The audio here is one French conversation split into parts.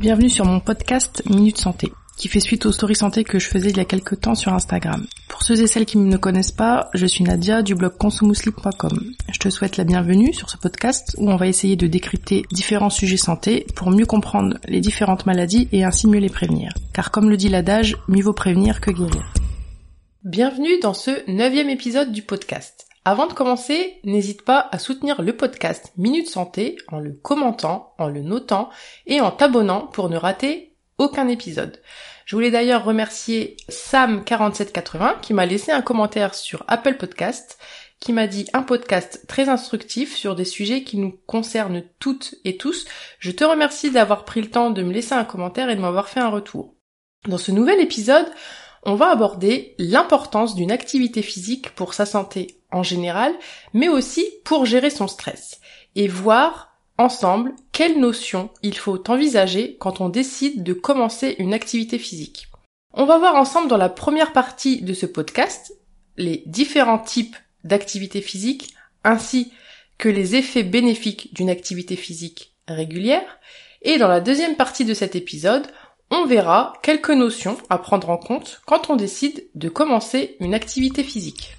Bienvenue sur mon podcast Minute Santé, qui fait suite aux stories santé que je faisais il y a quelques temps sur Instagram. Pour ceux et celles qui ne me connaissent pas, je suis Nadia du blog consumousli.com. Je te souhaite la bienvenue sur ce podcast où on va essayer de décrypter différents sujets santé pour mieux comprendre les différentes maladies et ainsi mieux les prévenir. Car comme le dit l'adage, mieux vaut prévenir que guérir. Bienvenue dans ce neuvième épisode du podcast. Avant de commencer, n'hésite pas à soutenir le podcast Minute Santé en le commentant, en le notant et en t'abonnant pour ne rater aucun épisode. Je voulais d'ailleurs remercier Sam4780 qui m'a laissé un commentaire sur Apple Podcast qui m'a dit un podcast très instructif sur des sujets qui nous concernent toutes et tous. Je te remercie d'avoir pris le temps de me laisser un commentaire et de m'avoir fait un retour. Dans ce nouvel épisode, on va aborder l'importance d'une activité physique pour sa santé en général, mais aussi pour gérer son stress, et voir ensemble quelles notions il faut envisager quand on décide de commencer une activité physique. On va voir ensemble dans la première partie de ce podcast les différents types d'activités physiques ainsi que les effets bénéfiques d'une activité physique régulière. Et dans la deuxième partie de cet épisode, on verra quelques notions à prendre en compte quand on décide de commencer une activité physique.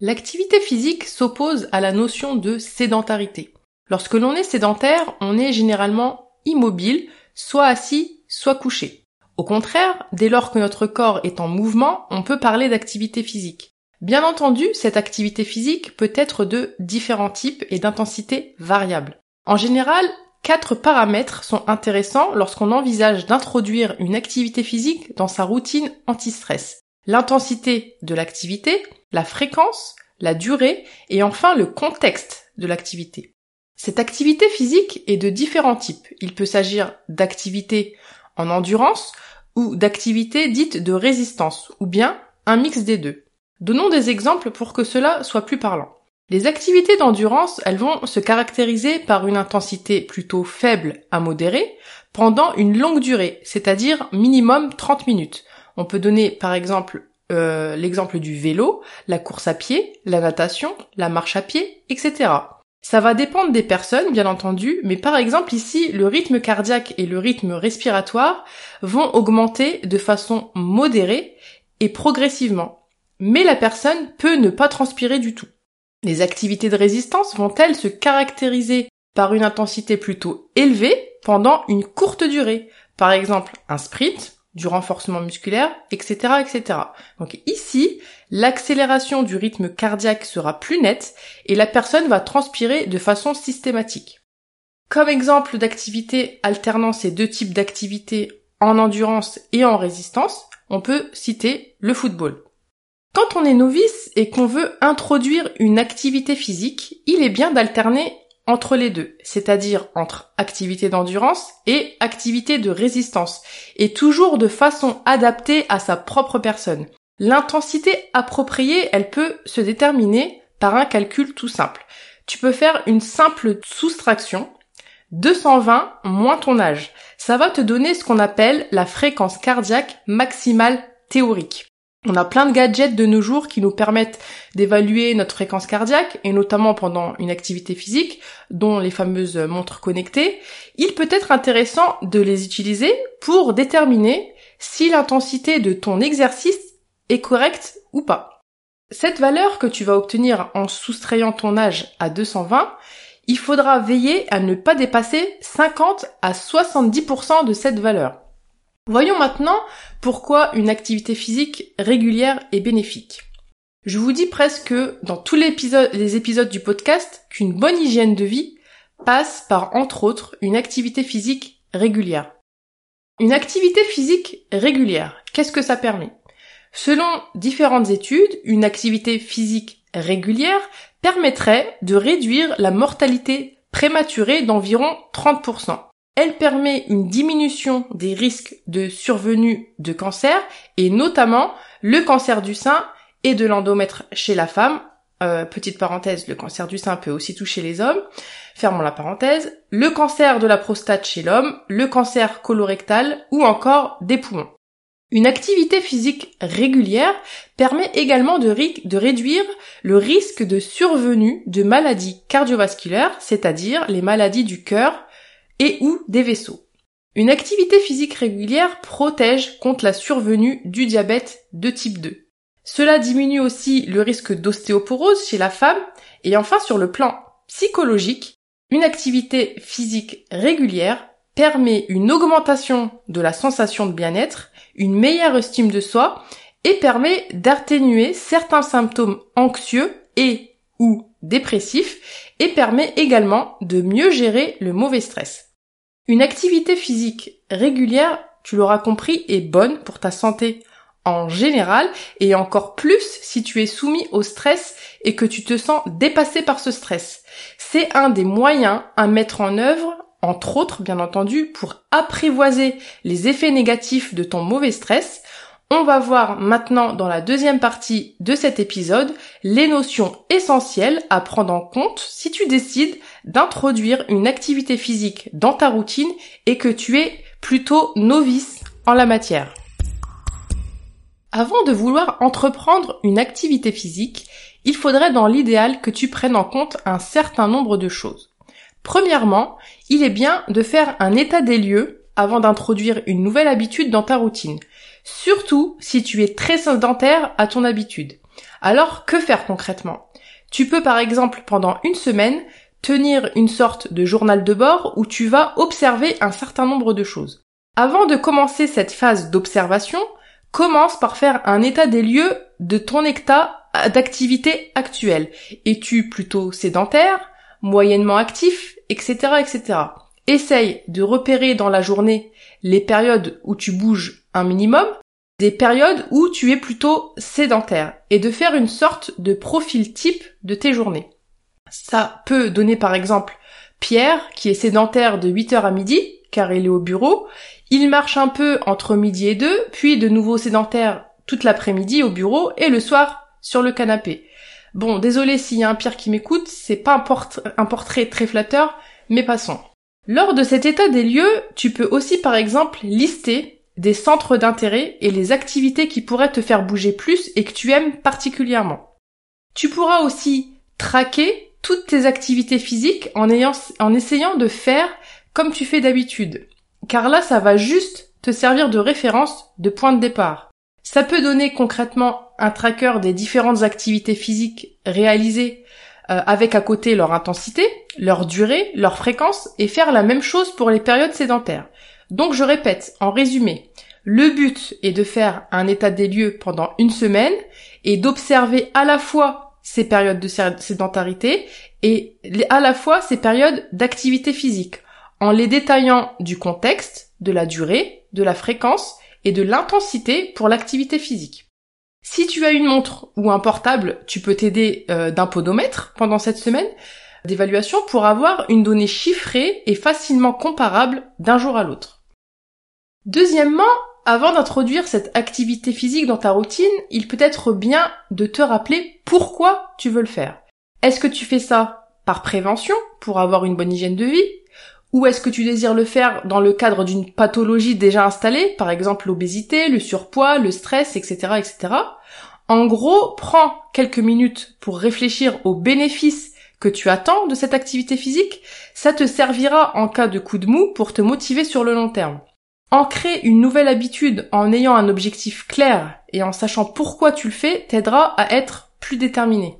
L'activité physique s'oppose à la notion de sédentarité. Lorsque l'on est sédentaire, on est généralement immobile, soit assis, soit couché. Au contraire, dès lors que notre corps est en mouvement, on peut parler d'activité physique. Bien entendu, cette activité physique peut être de différents types et d'intensité variable. En général, Quatre paramètres sont intéressants lorsqu'on envisage d'introduire une activité physique dans sa routine anti-stress. L'intensité de l'activité, la fréquence, la durée et enfin le contexte de l'activité. Cette activité physique est de différents types. Il peut s'agir d'activités en endurance ou d'activités dites de résistance ou bien un mix des deux. Donnons des exemples pour que cela soit plus parlant. Les activités d'endurance, elles vont se caractériser par une intensité plutôt faible à modérée pendant une longue durée, c'est-à-dire minimum 30 minutes. On peut donner par exemple euh, l'exemple du vélo, la course à pied, la natation, la marche à pied, etc. Ça va dépendre des personnes, bien entendu, mais par exemple ici, le rythme cardiaque et le rythme respiratoire vont augmenter de façon modérée et progressivement. Mais la personne peut ne pas transpirer du tout. Les activités de résistance vont-elles se caractériser par une intensité plutôt élevée pendant une courte durée? Par exemple, un sprint, du renforcement musculaire, etc., etc. Donc ici, l'accélération du rythme cardiaque sera plus nette et la personne va transpirer de façon systématique. Comme exemple d'activité alternant ces deux types d'activités en endurance et en résistance, on peut citer le football. Quand on est novice et qu'on veut introduire une activité physique, il est bien d'alterner entre les deux, c'est-à-dire entre activité d'endurance et activité de résistance, et toujours de façon adaptée à sa propre personne. L'intensité appropriée, elle peut se déterminer par un calcul tout simple. Tu peux faire une simple soustraction, 220 moins ton âge. Ça va te donner ce qu'on appelle la fréquence cardiaque maximale théorique. On a plein de gadgets de nos jours qui nous permettent d'évaluer notre fréquence cardiaque, et notamment pendant une activité physique, dont les fameuses montres connectées. Il peut être intéressant de les utiliser pour déterminer si l'intensité de ton exercice est correcte ou pas. Cette valeur que tu vas obtenir en soustrayant ton âge à 220, il faudra veiller à ne pas dépasser 50 à 70% de cette valeur. Voyons maintenant pourquoi une activité physique régulière est bénéfique. Je vous dis presque dans tous les épisodes, du podcast qu'une bonne hygiène de vie passe par entre autres une activité physique régulière. Une activité physique régulière, qu'est-ce que ça permet? Selon différentes études, une activité physique régulière permettrait de réduire la mortalité prématurée d'environ 30%. Elle permet une diminution des risques de survenue de cancer et notamment le cancer du sein et de l'endomètre chez la femme. Euh, petite parenthèse, le cancer du sein peut aussi toucher les hommes. Fermons la parenthèse. Le cancer de la prostate chez l'homme, le cancer colorectal ou encore des poumons. Une activité physique régulière permet également de, de, réduire le risque de survenue de maladies cardiovasculaires, c'est-à-dire les maladies du cœur, et ou des vaisseaux. Une activité physique régulière protège contre la survenue du diabète de type 2. Cela diminue aussi le risque d'ostéoporose chez la femme et enfin sur le plan psychologique, une activité physique régulière permet une augmentation de la sensation de bien-être, une meilleure estime de soi et permet d'atténuer certains symptômes anxieux et ou dépressifs et permet également de mieux gérer le mauvais stress. Une activité physique régulière, tu l'auras compris, est bonne pour ta santé en général et encore plus si tu es soumis au stress et que tu te sens dépassé par ce stress. C'est un des moyens à mettre en œuvre, entre autres bien entendu, pour apprivoiser les effets négatifs de ton mauvais stress. On va voir maintenant dans la deuxième partie de cet épisode les notions essentielles à prendre en compte si tu décides d'introduire une activité physique dans ta routine et que tu es plutôt novice en la matière. Avant de vouloir entreprendre une activité physique, il faudrait dans l'idéal que tu prennes en compte un certain nombre de choses. Premièrement, il est bien de faire un état des lieux avant d'introduire une nouvelle habitude dans ta routine, surtout si tu es très sédentaire à ton habitude. Alors que faire concrètement? Tu peux par exemple pendant une semaine tenir une sorte de journal de bord où tu vas observer un certain nombre de choses. Avant de commencer cette phase d'observation, Commence par faire un état des lieux de ton état d'activité actuelle. Es-tu plutôt sédentaire, moyennement actif, etc., etc. Essaye de repérer dans la journée les périodes où tu bouges un minimum, des périodes où tu es plutôt sédentaire, et de faire une sorte de profil type de tes journées. Ça peut donner par exemple Pierre, qui est sédentaire de 8h à midi, car il est au bureau, il marche un peu entre midi et deux, puis de nouveau sédentaire toute l'après-midi au bureau et le soir sur le canapé. Bon, désolé s'il y a un pire qui m'écoute, c'est pas un, portrait très flatteur, mais passons. Lors de cet état des lieux, tu peux aussi par exemple lister des centres d'intérêt et les activités qui pourraient te faire bouger plus et que tu aimes particulièrement. Tu pourras aussi traquer toutes tes activités physiques en, ayant, en essayant de faire comme tu fais d'habitude car là ça va juste te servir de référence, de point de départ. Ça peut donner concrètement un tracker des différentes activités physiques réalisées euh, avec à côté leur intensité, leur durée, leur fréquence et faire la même chose pour les périodes sédentaires. Donc je répète, en résumé, le but est de faire un état des lieux pendant une semaine et d'observer à la fois ces périodes de sédentarité et à la fois ces périodes d'activité physique en les détaillant du contexte, de la durée, de la fréquence et de l'intensité pour l'activité physique. Si tu as une montre ou un portable, tu peux t'aider euh, d'un podomètre pendant cette semaine d'évaluation pour avoir une donnée chiffrée et facilement comparable d'un jour à l'autre. Deuxièmement, avant d'introduire cette activité physique dans ta routine, il peut être bien de te rappeler pourquoi tu veux le faire. Est-ce que tu fais ça par prévention, pour avoir une bonne hygiène de vie, ou est-ce que tu désires le faire dans le cadre d'une pathologie déjà installée, par exemple l'obésité, le surpoids, le stress, etc., etc. En gros, prends quelques minutes pour réfléchir aux bénéfices que tu attends de cette activité physique. Ça te servira en cas de coup de mou pour te motiver sur le long terme. Ancrer une nouvelle habitude en ayant un objectif clair et en sachant pourquoi tu le fais t'aidera à être plus déterminé.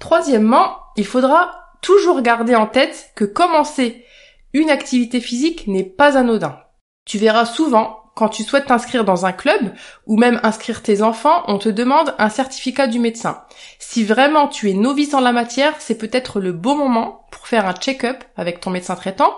Troisièmement, il faudra toujours garder en tête que commencer une activité physique n'est pas anodin. Tu verras souvent, quand tu souhaites t'inscrire dans un club ou même inscrire tes enfants, on te demande un certificat du médecin. Si vraiment tu es novice en la matière, c'est peut-être le bon moment pour faire un check-up avec ton médecin traitant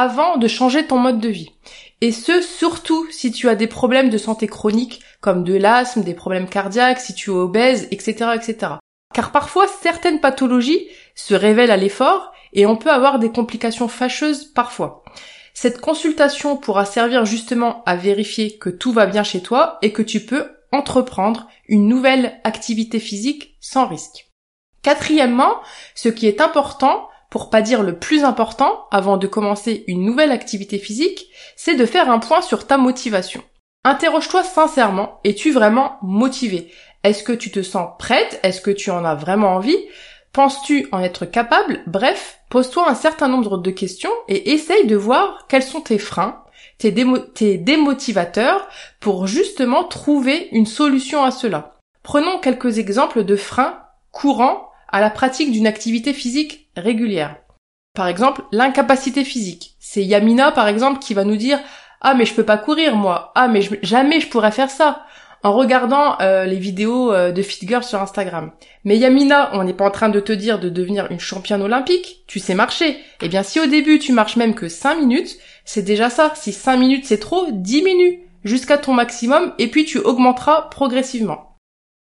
avant de changer ton mode de vie. Et ce, surtout si tu as des problèmes de santé chronique comme de l'asthme, des problèmes cardiaques, si tu es obèse, etc., etc. Car parfois, certaines pathologies se révèlent à l'effort et on peut avoir des complications fâcheuses parfois. Cette consultation pourra servir justement à vérifier que tout va bien chez toi et que tu peux entreprendre une nouvelle activité physique sans risque. Quatrièmement, ce qui est important, pour pas dire le plus important, avant de commencer une nouvelle activité physique, c'est de faire un point sur ta motivation. Interroge-toi sincèrement, es-tu vraiment motivé? Est-ce que tu te sens prête? Est-ce que tu en as vraiment envie? Penses-tu en être capable? Bref, pose-toi un certain nombre de questions et essaye de voir quels sont tes freins, tes, tes démotivateurs pour justement trouver une solution à cela. Prenons quelques exemples de freins courants à la pratique d'une activité physique régulière. Par exemple, l'incapacité physique. C'est Yamina, par exemple, qui va nous dire ah mais je peux pas courir moi. Ah mais jamais je pourrais faire ça en regardant euh, les vidéos euh, de Fit Girl sur Instagram. Mais Yamina, on n'est pas en train de te dire de devenir une championne olympique, tu sais marcher. Eh bien si au début tu marches même que 5 minutes, c'est déjà ça. Si 5 minutes c'est trop, diminue jusqu'à ton maximum et puis tu augmenteras progressivement.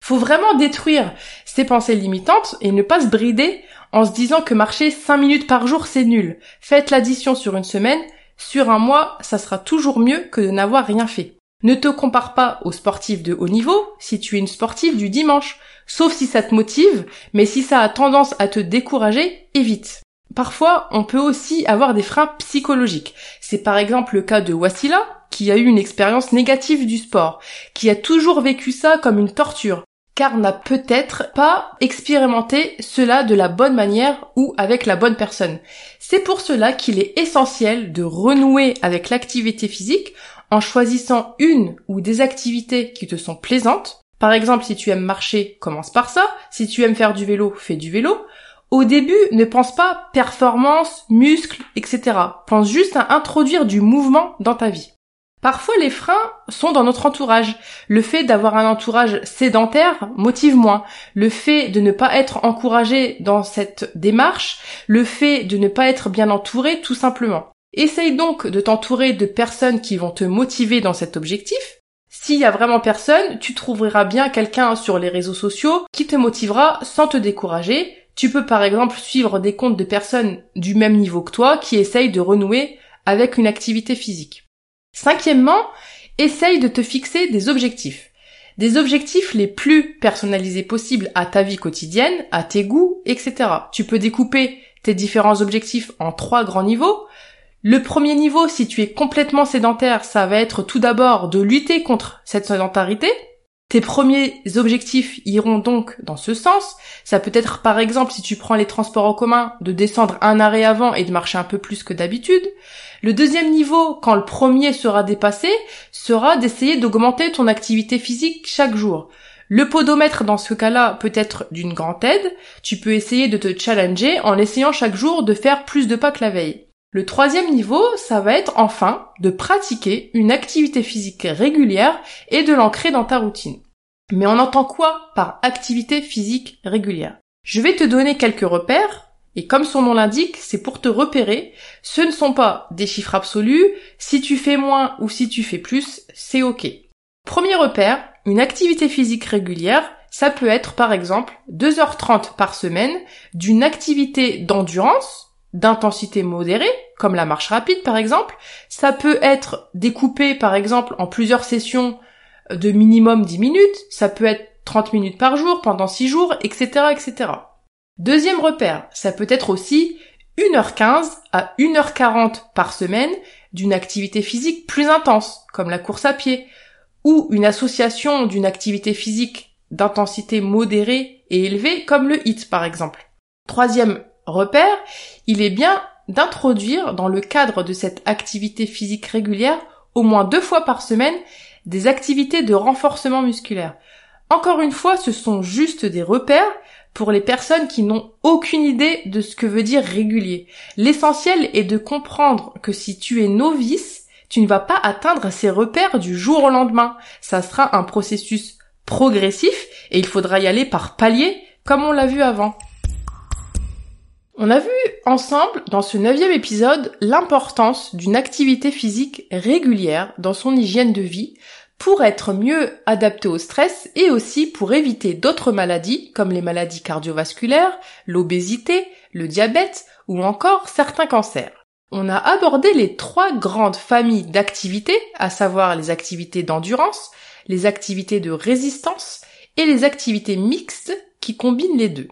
Faut vraiment détruire ces pensées limitantes et ne pas se brider en se disant que marcher 5 minutes par jour c'est nul. Faites l'addition sur une semaine, sur un mois, ça sera toujours mieux que de n'avoir rien fait. Ne te compare pas aux sportifs de haut niveau si tu es une sportive du dimanche, sauf si ça te motive, mais si ça a tendance à te décourager, évite. Parfois, on peut aussi avoir des freins psychologiques. C'est par exemple le cas de Wassila, qui a eu une expérience négative du sport, qui a toujours vécu ça comme une torture, car n'a peut-être pas expérimenté cela de la bonne manière ou avec la bonne personne. C'est pour cela qu'il est essentiel de renouer avec l'activité physique en choisissant une ou des activités qui te sont plaisantes. Par exemple, si tu aimes marcher, commence par ça. Si tu aimes faire du vélo, fais du vélo. Au début, ne pense pas performance, muscles, etc. Pense juste à introduire du mouvement dans ta vie. Parfois, les freins sont dans notre entourage. Le fait d'avoir un entourage sédentaire motive moins. Le fait de ne pas être encouragé dans cette démarche, le fait de ne pas être bien entouré, tout simplement. Essaye donc de t'entourer de personnes qui vont te motiver dans cet objectif. S'il y a vraiment personne, tu trouveras bien quelqu'un sur les réseaux sociaux qui te motivera sans te décourager. Tu peux par exemple suivre des comptes de personnes du même niveau que toi qui essayent de renouer avec une activité physique. Cinquièmement, essaye de te fixer des objectifs. Des objectifs les plus personnalisés possibles à ta vie quotidienne, à tes goûts, etc. Tu peux découper tes différents objectifs en trois grands niveaux. Le premier niveau, si tu es complètement sédentaire, ça va être tout d'abord de lutter contre cette sédentarité. Tes premiers objectifs iront donc dans ce sens. Ça peut être par exemple si tu prends les transports en commun de descendre un arrêt avant et de marcher un peu plus que d'habitude. Le deuxième niveau, quand le premier sera dépassé, sera d'essayer d'augmenter ton activité physique chaque jour. Le podomètre dans ce cas-là peut être d'une grande aide. Tu peux essayer de te challenger en essayant chaque jour de faire plus de pas que la veille. Le troisième niveau, ça va être enfin de pratiquer une activité physique régulière et de l'ancrer dans ta routine. Mais on entend quoi par activité physique régulière? Je vais te donner quelques repères, et comme son nom l'indique, c'est pour te repérer. Ce ne sont pas des chiffres absolus, si tu fais moins ou si tu fais plus, c'est ok. Premier repère, une activité physique régulière, ça peut être par exemple 2h30 par semaine d'une activité d'endurance, d'intensité modérée, comme la marche rapide par exemple. Ça peut être découpé par exemple en plusieurs sessions de minimum 10 minutes, ça peut être 30 minutes par jour pendant 6 jours, etc., etc. Deuxième repère, ça peut être aussi 1h15 à 1h40 par semaine d'une activité physique plus intense, comme la course à pied, ou une association d'une activité physique d'intensité modérée et élevée, comme le HIT par exemple. Troisième repère, il est bien d'introduire dans le cadre de cette activité physique régulière au moins deux fois par semaine des activités de renforcement musculaire. Encore une fois, ce sont juste des repères pour les personnes qui n'ont aucune idée de ce que veut dire régulier. L'essentiel est de comprendre que si tu es novice, tu ne vas pas atteindre ces repères du jour au lendemain. Ça sera un processus progressif et il faudra y aller par palier comme on l'a vu avant. On a vu ensemble dans ce neuvième épisode l'importance d'une activité physique régulière dans son hygiène de vie pour être mieux adapté au stress et aussi pour éviter d'autres maladies comme les maladies cardiovasculaires, l'obésité, le diabète ou encore certains cancers. On a abordé les trois grandes familles d'activités, à savoir les activités d'endurance, les activités de résistance et les activités mixtes qui combinent les deux.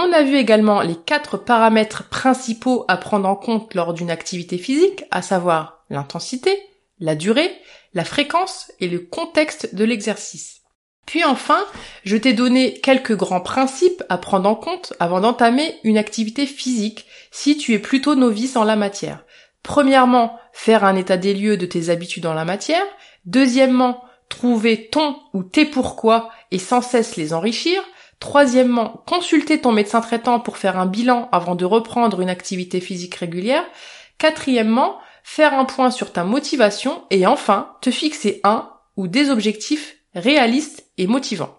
On a vu également les quatre paramètres principaux à prendre en compte lors d'une activité physique, à savoir l'intensité, la durée, la fréquence et le contexte de l'exercice. Puis enfin, je t'ai donné quelques grands principes à prendre en compte avant d'entamer une activité physique si tu es plutôt novice en la matière. Premièrement, faire un état des lieux de tes habitudes en la matière. Deuxièmement, trouver ton ou tes pourquoi et sans cesse les enrichir. Troisièmement, consulter ton médecin traitant pour faire un bilan avant de reprendre une activité physique régulière. Quatrièmement, faire un point sur ta motivation et enfin, te fixer un ou des objectifs réalistes et motivants.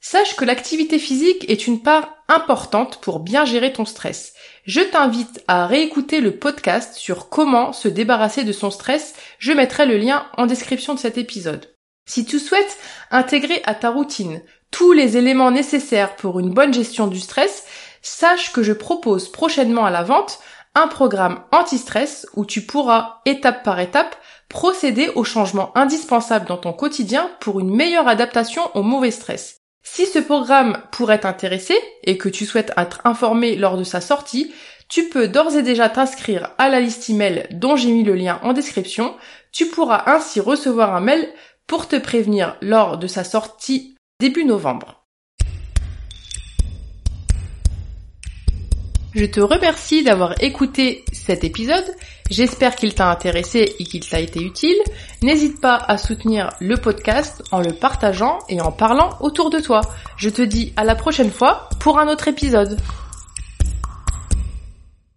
Sache que l'activité physique est une part importante pour bien gérer ton stress. Je t'invite à réécouter le podcast sur comment se débarrasser de son stress. Je mettrai le lien en description de cet épisode. Si tu souhaites intégrer à ta routine tous les éléments nécessaires pour une bonne gestion du stress, sache que je propose prochainement à la vente un programme anti-stress où tu pourras, étape par étape, procéder aux changements indispensables dans ton quotidien pour une meilleure adaptation au mauvais stress. Si ce programme pourrait t'intéresser et que tu souhaites être informé lors de sa sortie, tu peux d'ores et déjà t'inscrire à la liste email dont j'ai mis le lien en description. Tu pourras ainsi recevoir un mail pour te prévenir lors de sa sortie début novembre. Je te remercie d'avoir écouté cet épisode. J'espère qu'il t'a intéressé et qu'il t'a été utile. N'hésite pas à soutenir le podcast en le partageant et en parlant autour de toi. Je te dis à la prochaine fois pour un autre épisode.